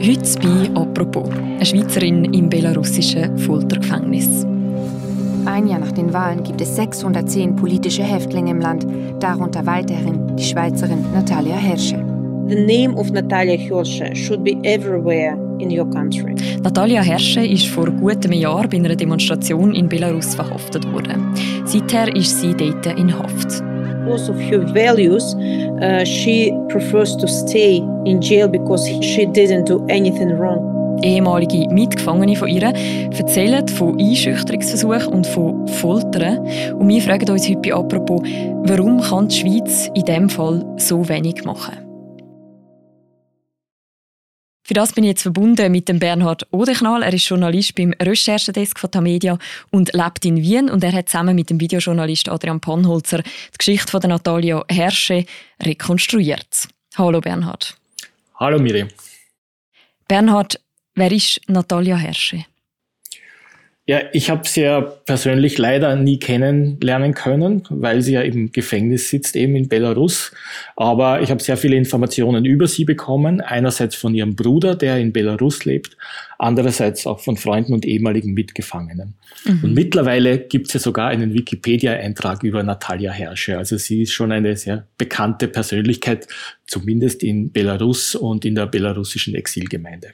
Heute bei «Apropos», eine Schweizerin im belarussischen Foltergefängnis. Ein Jahr nach den Wahlen gibt es 610 politische Häftlinge im Land, darunter weiterhin die Schweizerin Natalia Hersche. The name of Natalia Hirsche should be everywhere in your country. Natalia Hersche ist vor gut einem Jahr bei einer Demonstration in Belarus verhaftet worden. Seither ist sie dort in Haft. Because of her values, uh, she prefers to stay in jail because she didn't do anything wrong. Ehemalige Mitgefangene von ihr erzählen von Einschüchterungsversuchen und von Foltern. Und wir fragen uns heute «Apropos», warum kann die Schweiz in diesem Fall so wenig machen? Für das bin ich jetzt verbunden mit dem Bernhard Odechnal. Er ist Journalist beim Recherchedesk von Tamedia und lebt in Wien. Und er hat zusammen mit dem Videojournalist Adrian Pannholzer die Geschichte von der Natalia Herrsche rekonstruiert. Hallo Bernhard. Hallo Miriam. Bernhard, wer ist Natalia Herrsche? Ja, ich habe sie ja persönlich leider nie kennenlernen können, weil sie ja im Gefängnis sitzt, eben in Belarus. Aber ich habe sehr viele Informationen über sie bekommen. Einerseits von ihrem Bruder, der in Belarus lebt, andererseits auch von Freunden und ehemaligen Mitgefangenen. Mhm. Und mittlerweile gibt es ja sogar einen Wikipedia-Eintrag über Natalia Herrsche. Also sie ist schon eine sehr bekannte Persönlichkeit, zumindest in Belarus und in der belarussischen Exilgemeinde.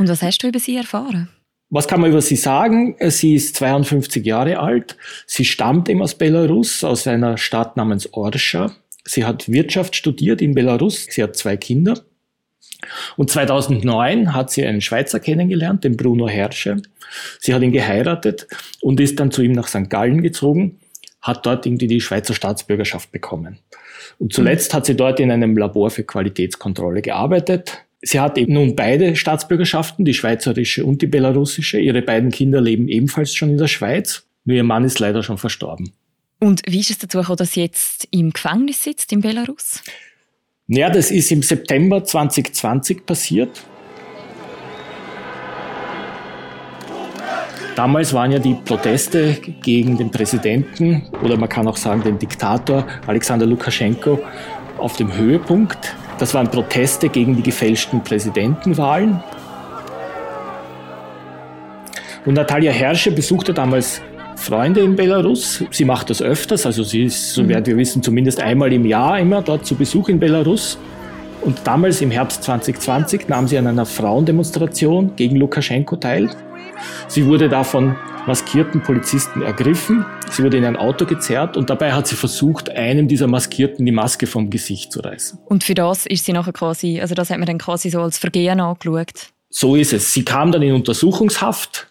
Und was hast du über sie erfahren? Was kann man über sie sagen? Sie ist 52 Jahre alt. Sie stammt eben aus Belarus, aus einer Stadt namens Orscha. Sie hat Wirtschaft studiert in Belarus. Sie hat zwei Kinder. Und 2009 hat sie einen Schweizer kennengelernt, den Bruno Herrsche. Sie hat ihn geheiratet und ist dann zu ihm nach St. Gallen gezogen, hat dort irgendwie die Schweizer Staatsbürgerschaft bekommen. Und zuletzt hat sie dort in einem Labor für Qualitätskontrolle gearbeitet. Sie hat eben nun beide Staatsbürgerschaften, die schweizerische und die belarussische. Ihre beiden Kinder leben ebenfalls schon in der Schweiz. Nur ihr Mann ist leider schon verstorben. Und wie ist es dazu gekommen, dass sie jetzt im Gefängnis sitzt in Belarus? Ja, das ist im September 2020 passiert. Damals waren ja die Proteste gegen den Präsidenten oder man kann auch sagen den Diktator Alexander Lukaschenko auf dem Höhepunkt. Das waren Proteste gegen die gefälschten Präsidentenwahlen. Und Natalia Herrsche besuchte damals Freunde in Belarus. Sie macht das öfters, also sie ist, soweit mhm. wir wissen, zumindest einmal im Jahr immer dort zu Besuch in Belarus. Und damals im Herbst 2020 nahm sie an einer Frauendemonstration gegen Lukaschenko teil. Sie wurde davon maskierten Polizisten ergriffen. Sie wurde in ein Auto gezerrt und dabei hat sie versucht, einem dieser Maskierten die Maske vom Gesicht zu reißen. Und für das ist sie nachher quasi, also das hat man dann quasi so als Vergehen angeschaut? So ist es. Sie kam dann in Untersuchungshaft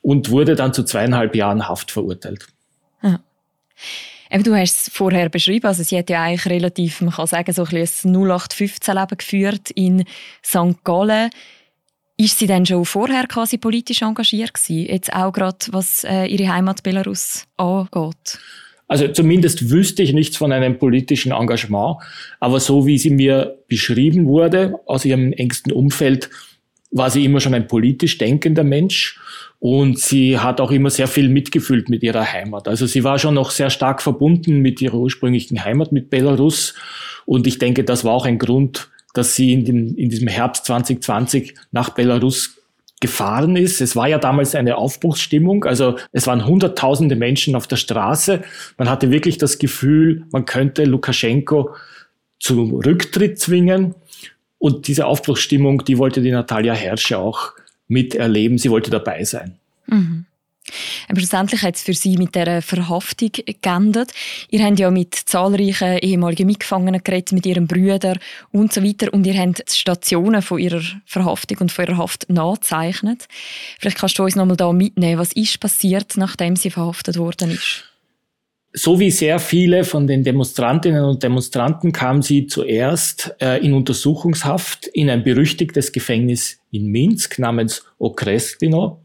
und wurde dann zu zweieinhalb Jahren Haft verurteilt. Ja. Eben, du hast es vorher beschrieben, also sie hat ja eigentlich relativ, man kann sagen, so ein, ein 0815-Leben geführt in St. Gallen. Ist sie denn schon vorher quasi politisch engagiert gewesen? Jetzt auch gerade, was äh, ihre Heimat Belarus angeht? Also zumindest wüsste ich nichts von einem politischen Engagement, aber so wie sie mir beschrieben wurde aus ihrem engsten Umfeld, war sie immer schon ein politisch denkender Mensch und sie hat auch immer sehr viel mitgefühlt mit ihrer Heimat. Also sie war schon noch sehr stark verbunden mit ihrer ursprünglichen Heimat, mit Belarus und ich denke, das war auch ein Grund, dass sie in, den, in diesem Herbst 2020 nach Belarus gefahren ist. Es war ja damals eine Aufbruchsstimmung, also es waren hunderttausende Menschen auf der Straße. Man hatte wirklich das Gefühl, man könnte Lukaschenko zum Rücktritt zwingen. Und diese Aufbruchsstimmung, die wollte die Natalia Herrsche auch miterleben. Sie wollte dabei sein. Mhm. Aber schlussendlich hat es für Sie mit dieser Verhaftung geendet. Ihr habt ja mit zahlreichen ehemaligen Mitgefangenen geredet, mit Ihren Brüdern und so weiter. Und ihr habt Stationen von Ihrer Verhaftung und von Ihrer Haft nachgezeichnet. Vielleicht kannst du uns noch mal da mitnehmen. Was ist passiert, nachdem sie verhaftet worden ist? So wie sehr viele von den Demonstrantinnen und Demonstranten kam sie zuerst äh, in Untersuchungshaft in ein berüchtigtes Gefängnis in Minsk namens Okrestino.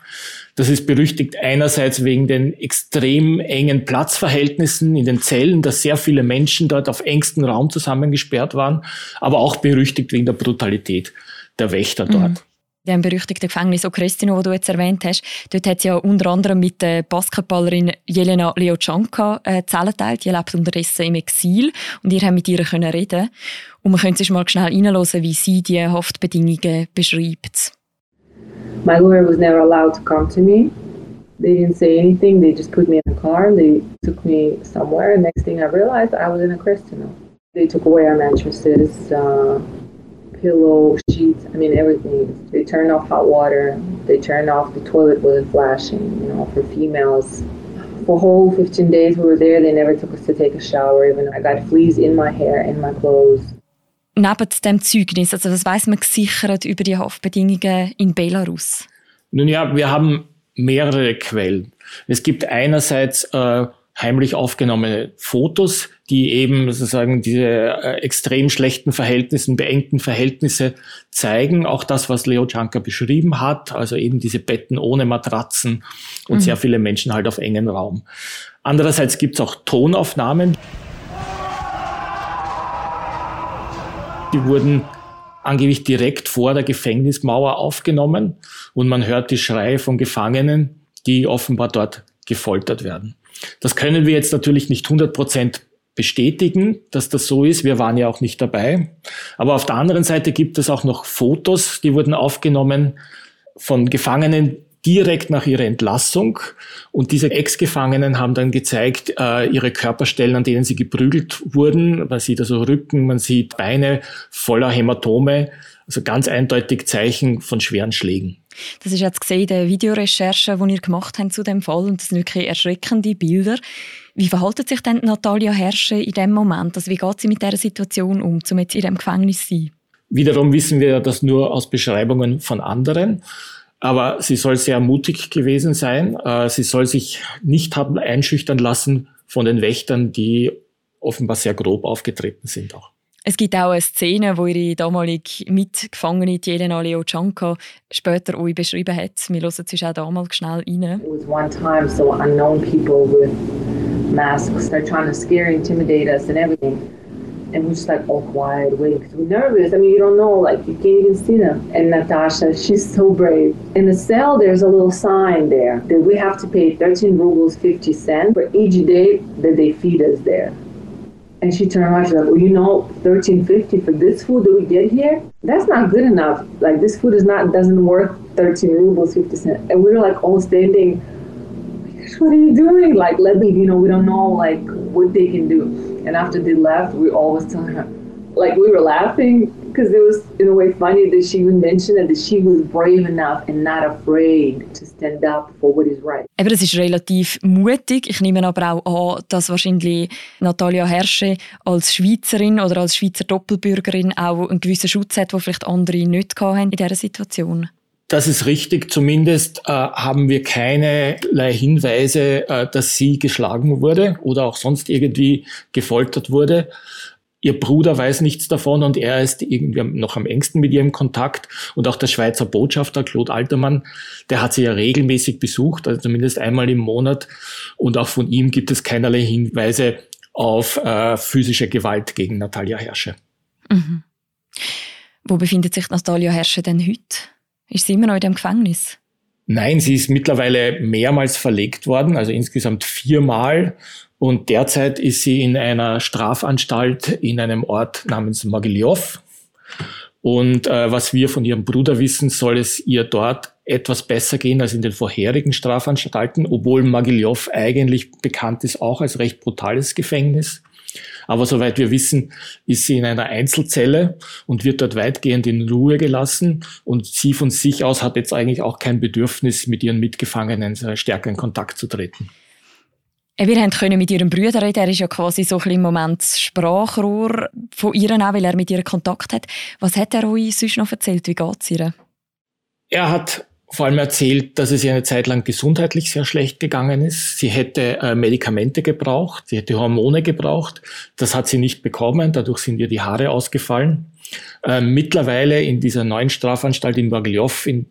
Das ist berüchtigt einerseits wegen den extrem engen Platzverhältnissen in den Zellen, dass sehr viele Menschen dort auf engstem Raum zusammengesperrt waren, aber auch berüchtigt wegen der Brutalität der Wächter dort. Mhm. dem berüchtigten Gefängnis Okrestino, das du jetzt erwähnt hast, dort hat sie ja unter anderem mit der Basketballerin Jelena Leochanka äh, Zellen teilt. Die lebt unterdessen im Exil und ihr habt mit ihr können reden. Und wir können sich mal schnell reinhören, wie sie die Haftbedingungen beschreibt. My lawyer was never allowed to come to me. They didn't say anything. They just put me in a car and they took me somewhere. Next thing I realized, I was in a Cristino. They took away our mattresses. Uh, pillow, sheets, I mean everything. They turned off hot water. They turned off the toilet wasn't flashing, you know, for females. For whole 15 days we were there, they never took us to take a shower. Even I got fleas in my hair, in my clothes. Neben dem Zeugnis, also was weiß man gesichert über die Haftbedingungen in Belarus? Nun ja, wir haben mehrere Quellen. Es gibt einerseits äh, heimlich aufgenommene Fotos, die eben sozusagen diese äh, extrem schlechten Verhältnisse, beengten Verhältnisse zeigen. Auch das, was Leo Janka beschrieben hat, also eben diese Betten ohne Matratzen und mhm. sehr viele Menschen halt auf engen Raum. Andererseits gibt es auch Tonaufnahmen. Die wurden angeblich direkt vor der Gefängnismauer aufgenommen und man hört die Schreie von Gefangenen, die offenbar dort gefoltert werden. Das können wir jetzt natürlich nicht 100 Prozent bestätigen, dass das so ist. Wir waren ja auch nicht dabei. Aber auf der anderen Seite gibt es auch noch Fotos, die wurden aufgenommen von Gefangenen direkt nach ihrer Entlassung. Und diese Ex-Gefangenen haben dann gezeigt, äh, ihre Körperstellen, an denen sie geprügelt wurden. Man sieht also Rücken, man sieht Beine voller Hämatome. Also ganz eindeutig Zeichen von schweren Schlägen. Das ist jetzt gesehen in der Videorecherche, die ihr gemacht habt zu dem Fall. Und das sind wirklich erschreckende Bilder. Wie verhält sich denn Natalia Herrsche in dem Moment? Also wie geht sie mit dieser Situation um, um jetzt in diesem Gefängnis zu sein? Wiederum wissen wir das nur aus Beschreibungen von anderen. Aber sie soll sehr mutig gewesen sein. Äh, sie soll sich nicht haben einschüchtern lassen von den Wächtern, die offenbar sehr grob aufgetreten sind auch. Es gibt auch eine Szene, wo ihre damalige Mitgefangene Jelena Leochanka später euch beschrieben hat. Wir hören es auch damals schnell rein. It was one time so unknown people with masks, they're trying to scare, intimidate us and everything. And we're just like all quiet, waiting because we're nervous. I mean, you don't know, like you can't even see them. And Natasha, she's so brave. In the cell, there's a little sign there that we have to pay 13 rubles 50 cents for each day that they feed us there. And she turned around, she's like, well, you know, thirteen fifty for this food that we get here? That's not good enough. Like this food is not doesn't worth thirteen rubles fifty cents. And we were like all standing, what are you doing? Like let me, you know, we don't know like what they can do. And after they left, we always telling her, like we were laughing because it was in a way funny that she even mentioned that she was brave enough and not afraid to stand up for what is right. Eben, das ist relativ mutig. Ich nehme aber auch an, dass wahrscheinlich Natalia Herrsche als Schweizerin oder als Schweizer Doppelbürgerin auch einen gewissen Schutz hat, den vielleicht andere nicht hatten in dieser Situation. Das ist richtig. Zumindest äh, haben wir keinerlei Hinweise, äh, dass sie geschlagen wurde oder auch sonst irgendwie gefoltert wurde. Ihr Bruder weiß nichts davon und er ist irgendwie noch am engsten mit ihr im Kontakt. Und auch der Schweizer Botschafter Claude Altermann, der hat sie ja regelmäßig besucht, also zumindest einmal im Monat. Und auch von ihm gibt es keinerlei Hinweise auf äh, physische Gewalt gegen Natalia Herrsche. Mhm. Wo befindet sich Natalia Herrsche denn heute? Ist sie immer noch in dem Gefängnis? Nein, sie ist mittlerweile mehrmals verlegt worden, also insgesamt viermal. Und derzeit ist sie in einer Strafanstalt in einem Ort namens Mogiljow. Und äh, was wir von ihrem Bruder wissen, soll es ihr dort etwas besser gehen als in den vorherigen Strafanstalten, obwohl Mogiljow eigentlich bekannt ist auch als recht brutales Gefängnis. Aber soweit wir wissen, ist sie in einer Einzelzelle und wird dort weitgehend in Ruhe gelassen. Und sie von sich aus hat jetzt eigentlich auch kein Bedürfnis, mit ihren Mitgefangenen stärker in Kontakt zu treten. Wir können mit ihrem Bruder reden. Er ist ja quasi so ein im Moment das Sprachrohr von ihr, auch, weil er mit ihr Kontakt hat. Was hat er euch sonst noch erzählt? Wie geht es ihr? Er hat vor allem erzählt, dass es ihr eine Zeit lang gesundheitlich sehr schlecht gegangen ist. Sie hätte äh, Medikamente gebraucht, sie hätte Hormone gebraucht. Das hat sie nicht bekommen, dadurch sind ihr die Haare ausgefallen. Äh, mittlerweile in dieser neuen Strafanstalt in Bagiljow, in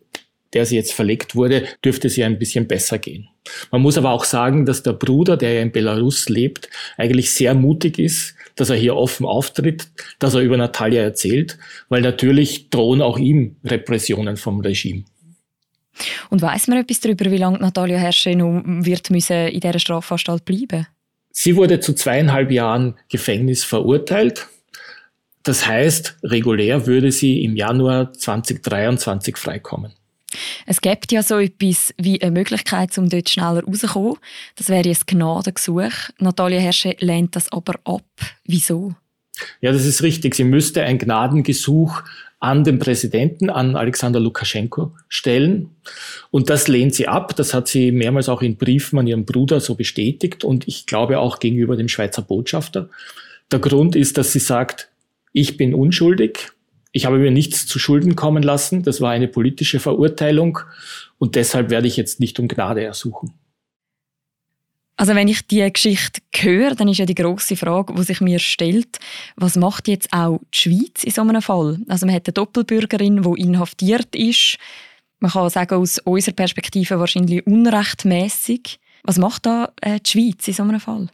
der sie jetzt verlegt wurde, dürfte sie ein bisschen besser gehen. Man muss aber auch sagen, dass der Bruder, der ja in Belarus lebt, eigentlich sehr mutig ist, dass er hier offen auftritt, dass er über Natalia erzählt, weil natürlich drohen auch ihm Repressionen vom Regime. Und weiß man etwas darüber, wie lange Natalia Herrsche noch wird müssen in dieser Strafanstalt bleiben? Sie wurde zu zweieinhalb Jahren Gefängnis verurteilt. Das heißt, regulär würde sie im Januar 2023 freikommen. Es gibt ja so etwas wie eine Möglichkeit, um dort schneller rauszukommen. Das wäre ein Gnadengesuch. Natalia Herrsche lehnt das aber ab. Wieso? Ja, das ist richtig. Sie müsste ein Gnadengesuch an den Präsidenten, an Alexander Lukaschenko stellen. Und das lehnt sie ab. Das hat sie mehrmals auch in Briefen an ihren Bruder so bestätigt und ich glaube auch gegenüber dem Schweizer Botschafter. Der Grund ist, dass sie sagt, ich bin unschuldig. Ich habe mir nichts zu Schulden kommen lassen. Das war eine politische Verurteilung und deshalb werde ich jetzt nicht um Gnade ersuchen. Also wenn ich die Geschichte höre, dann ist ja die große Frage, die sich mir stellt, was macht jetzt auch die Schweiz in so einem Fall? Also man hat eine Doppelbürgerin, die inhaftiert ist. Man kann sagen, aus unserer Perspektive wahrscheinlich unrechtmäßig. Was macht da äh, die Schweiz in so einem Fall?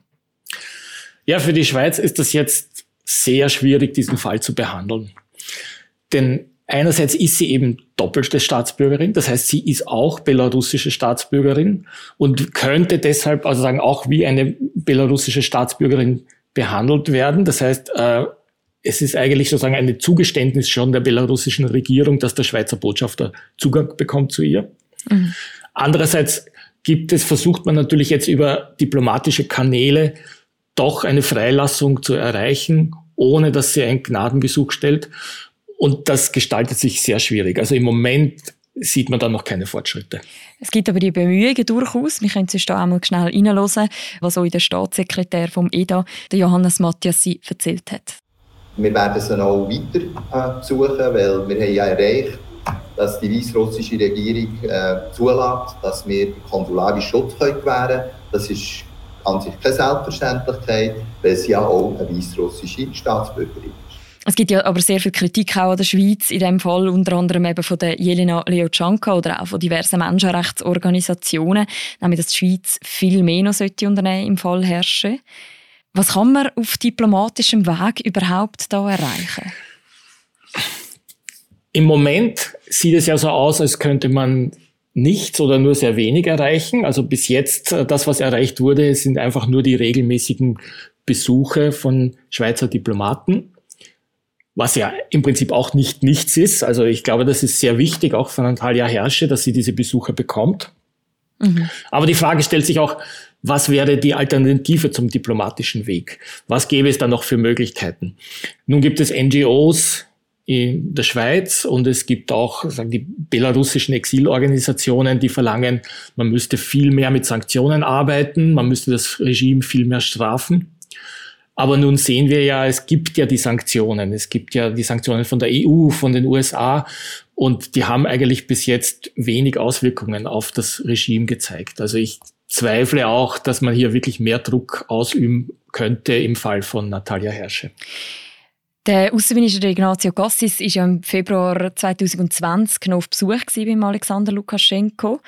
Ja, für die Schweiz ist das jetzt sehr schwierig, diesen Fall zu behandeln. Denn einerseits ist sie eben doppelte Staatsbürgerin, das heißt, sie ist auch belarussische Staatsbürgerin und könnte deshalb also sagen auch wie eine belarussische Staatsbürgerin behandelt werden. Das heißt, äh, es ist eigentlich sozusagen eine Zugeständnis schon der belarussischen Regierung, dass der Schweizer Botschafter Zugang bekommt zu ihr. Mhm. Andererseits gibt es, versucht man natürlich jetzt über diplomatische Kanäle doch eine Freilassung zu erreichen, ohne dass sie ein Gnadengesuch stellt. Und das gestaltet sich sehr schwierig. Also im Moment sieht man da noch keine Fortschritte. Es gibt aber die Bemühungen durchaus. Wir können uns da einmal schnell reinhören, was auch der Staatssekretär vom EDA, der Johannes Matthias, erzählt hat. Wir werden es auch weiter äh, besuchen, weil wir haben ja erreicht, dass die weißrussische Regierung äh, zulässt, dass wir konsularen Schutz können gewähren können. Das ist an sich keine Selbstverständlichkeit, weil sie ja auch eine weißrussische Staatsbürgerin ist. Es gibt ja aber sehr viel Kritik auch an der Schweiz, in dem Fall unter anderem eben von der Jelena Leotschanka oder auch von diversen Menschenrechtsorganisationen, nämlich dass die Schweiz viel mehr noch sollte unternehmen im Fall herrschen. Was kann man auf diplomatischem Weg überhaupt da erreichen? Im Moment sieht es ja so aus, als könnte man nichts oder nur sehr wenig erreichen. Also bis jetzt, äh, das, was erreicht wurde, sind einfach nur die regelmäßigen Besuche von Schweizer Diplomaten was ja im Prinzip auch nicht nichts ist. Also ich glaube, das ist sehr wichtig, auch von Natalia Herrsche, dass sie diese Besucher bekommt. Mhm. Aber die Frage stellt sich auch, was wäre die Alternative zum diplomatischen Weg? Was gäbe es da noch für Möglichkeiten? Nun gibt es NGOs in der Schweiz und es gibt auch sagen die belarussischen Exilorganisationen, die verlangen, man müsste viel mehr mit Sanktionen arbeiten, man müsste das Regime viel mehr strafen. Aber nun sehen wir ja, es gibt ja die Sanktionen. Es gibt ja die Sanktionen von der EU, von den USA. Und die haben eigentlich bis jetzt wenig Auswirkungen auf das Regime gezeigt. Also ich zweifle auch, dass man hier wirklich mehr Druck ausüben könnte im Fall von Natalia Herrsche. Der Außenminister Ignazio Cassis war ja im Februar 2020 noch auf Besuch beim Alexander Lukaschenko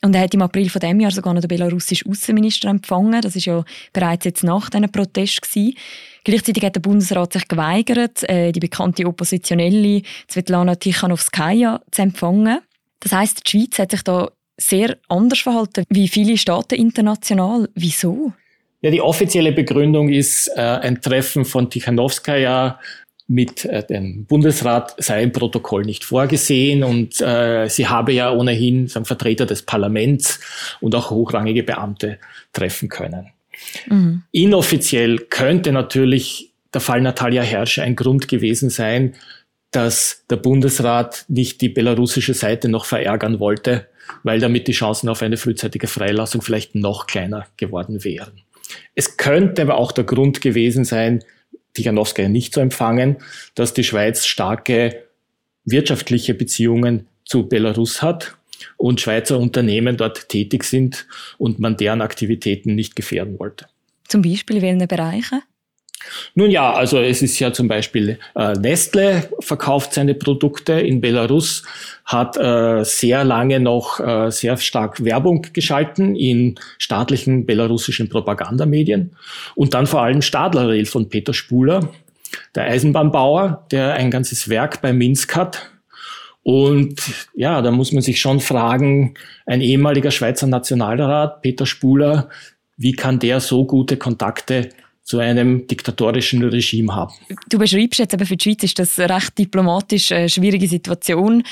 und er hat im April von dem Jahr sogar noch den belarussischen Außenminister empfangen. Das ist ja bereits jetzt nach diesen Protest. Gleichzeitig hat der Bundesrat sich geweigert, äh, die bekannte Oppositionelle Svetlana Tichanowskaja zu empfangen. Das heißt, die Schweiz hat sich da sehr anders verhalten wie viele Staaten international. Wieso? Ja, die offizielle Begründung ist äh, ein Treffen von Tichanowskaja mit äh, dem Bundesrat sei im Protokoll nicht vorgesehen und äh, sie habe ja ohnehin sagen, Vertreter des Parlaments und auch hochrangige Beamte treffen können. Mhm. Inoffiziell könnte natürlich der Fall Natalia Herrscher ein Grund gewesen sein, dass der Bundesrat nicht die belarussische Seite noch verärgern wollte, weil damit die Chancen auf eine frühzeitige Freilassung vielleicht noch kleiner geworden wären. Es könnte aber auch der Grund gewesen sein, Tichanowskaja nicht zu empfangen, dass die Schweiz starke wirtschaftliche Beziehungen zu Belarus hat und Schweizer Unternehmen dort tätig sind und man deren Aktivitäten nicht gefährden wollte. Zum Beispiel in welchen Bereichen? Nun ja, also es ist ja zum Beispiel äh, Nestle verkauft seine Produkte in Belarus, hat äh, sehr lange noch äh, sehr stark Werbung geschalten in staatlichen belarussischen Propagandamedien und dann vor allem Stadler von Peter Spuler, der Eisenbahnbauer, der ein ganzes Werk bei Minsk hat. Und ja, da muss man sich schon fragen, ein ehemaliger Schweizer Nationalrat, Peter Spuler, wie kann der so gute Kontakte zu einem diktatorischen Regime haben. Du beschreibst jetzt eben für die Schweiz ist das eine recht diplomatisch eine schwierige Situation.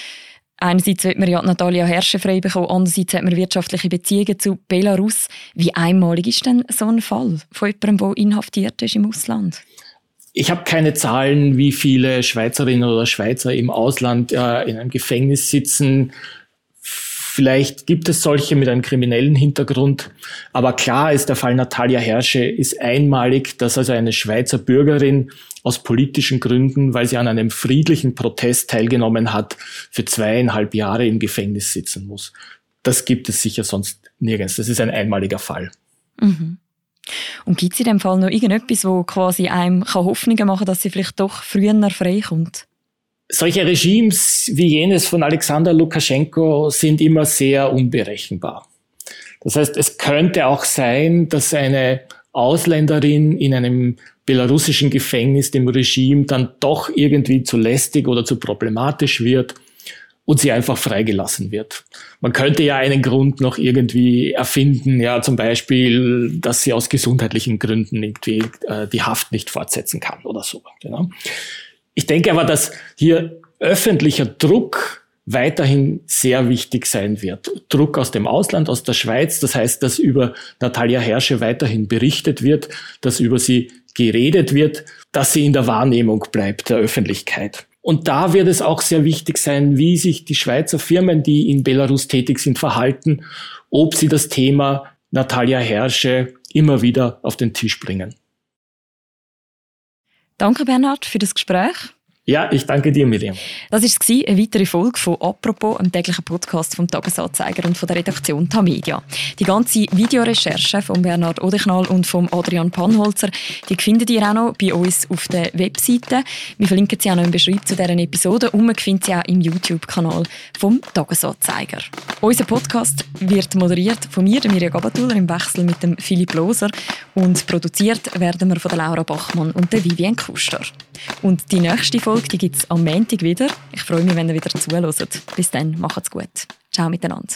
Einerseits wird man ja Natalia Herrsche frei bekommen, andererseits hat man wirtschaftliche Beziehungen zu Belarus. Wie einmalig ist denn so ein Fall von jemandem, der inhaftiert ist im Ausland? Ich habe keine Zahlen, wie viele Schweizerinnen oder Schweizer im Ausland äh, in einem Gefängnis sitzen. Vielleicht gibt es solche mit einem kriminellen Hintergrund. Aber klar ist, der Fall Natalia Herrsche ist einmalig, dass also eine Schweizer Bürgerin aus politischen Gründen, weil sie an einem friedlichen Protest teilgenommen hat, für zweieinhalb Jahre im Gefängnis sitzen muss. Das gibt es sicher sonst nirgends. Das ist ein einmaliger Fall. Mhm. Und gibt es in dem Fall noch irgendetwas, wo quasi einem Hoffnungen machen kann, dass sie vielleicht doch früher freikommt? Solche Regimes wie jenes von Alexander Lukaschenko sind immer sehr unberechenbar. Das heißt, es könnte auch sein, dass eine Ausländerin in einem belarussischen Gefängnis dem Regime dann doch irgendwie zu lästig oder zu problematisch wird und sie einfach freigelassen wird. Man könnte ja einen Grund noch irgendwie erfinden, ja zum Beispiel, dass sie aus gesundheitlichen Gründen irgendwie äh, die Haft nicht fortsetzen kann oder so. Genau. Ich denke aber, dass hier öffentlicher Druck weiterhin sehr wichtig sein wird. Druck aus dem Ausland, aus der Schweiz, das heißt, dass über Natalia Herrsche weiterhin berichtet wird, dass über sie geredet wird, dass sie in der Wahrnehmung bleibt der Öffentlichkeit. Und da wird es auch sehr wichtig sein, wie sich die Schweizer Firmen, die in Belarus tätig sind, verhalten, ob sie das Thema Natalia Herrsche immer wieder auf den Tisch bringen. Danke, Bernhard, für das Gespräch. Ja, ich danke dir, Miriam. Das war eine weitere Folge von «Apropos», einem täglichen Podcast vom Tagesanzeiger und von der Redaktion Tamedia. Die ganze Videorecherche von Bernhard Odechnal und von Adrian Panholzer, die findet ihr auch noch bei uns auf der Webseite. Wir verlinken sie auch noch im Beschreibung zu deren Episode und man findet sie auch im YouTube-Kanal vom Tagesanzeiger. Unser Podcast wird moderiert von mir, Mirja Gabatuller, im Wechsel mit dem Philipp Loser und produziert werden wir von der Laura Bachmann und der Vivian Kuster. Und die nächste Folge die gibt es am Montag wieder. Ich freue mich, wenn ihr wieder zuhört. Bis dann, macht's gut. Ciao miteinander.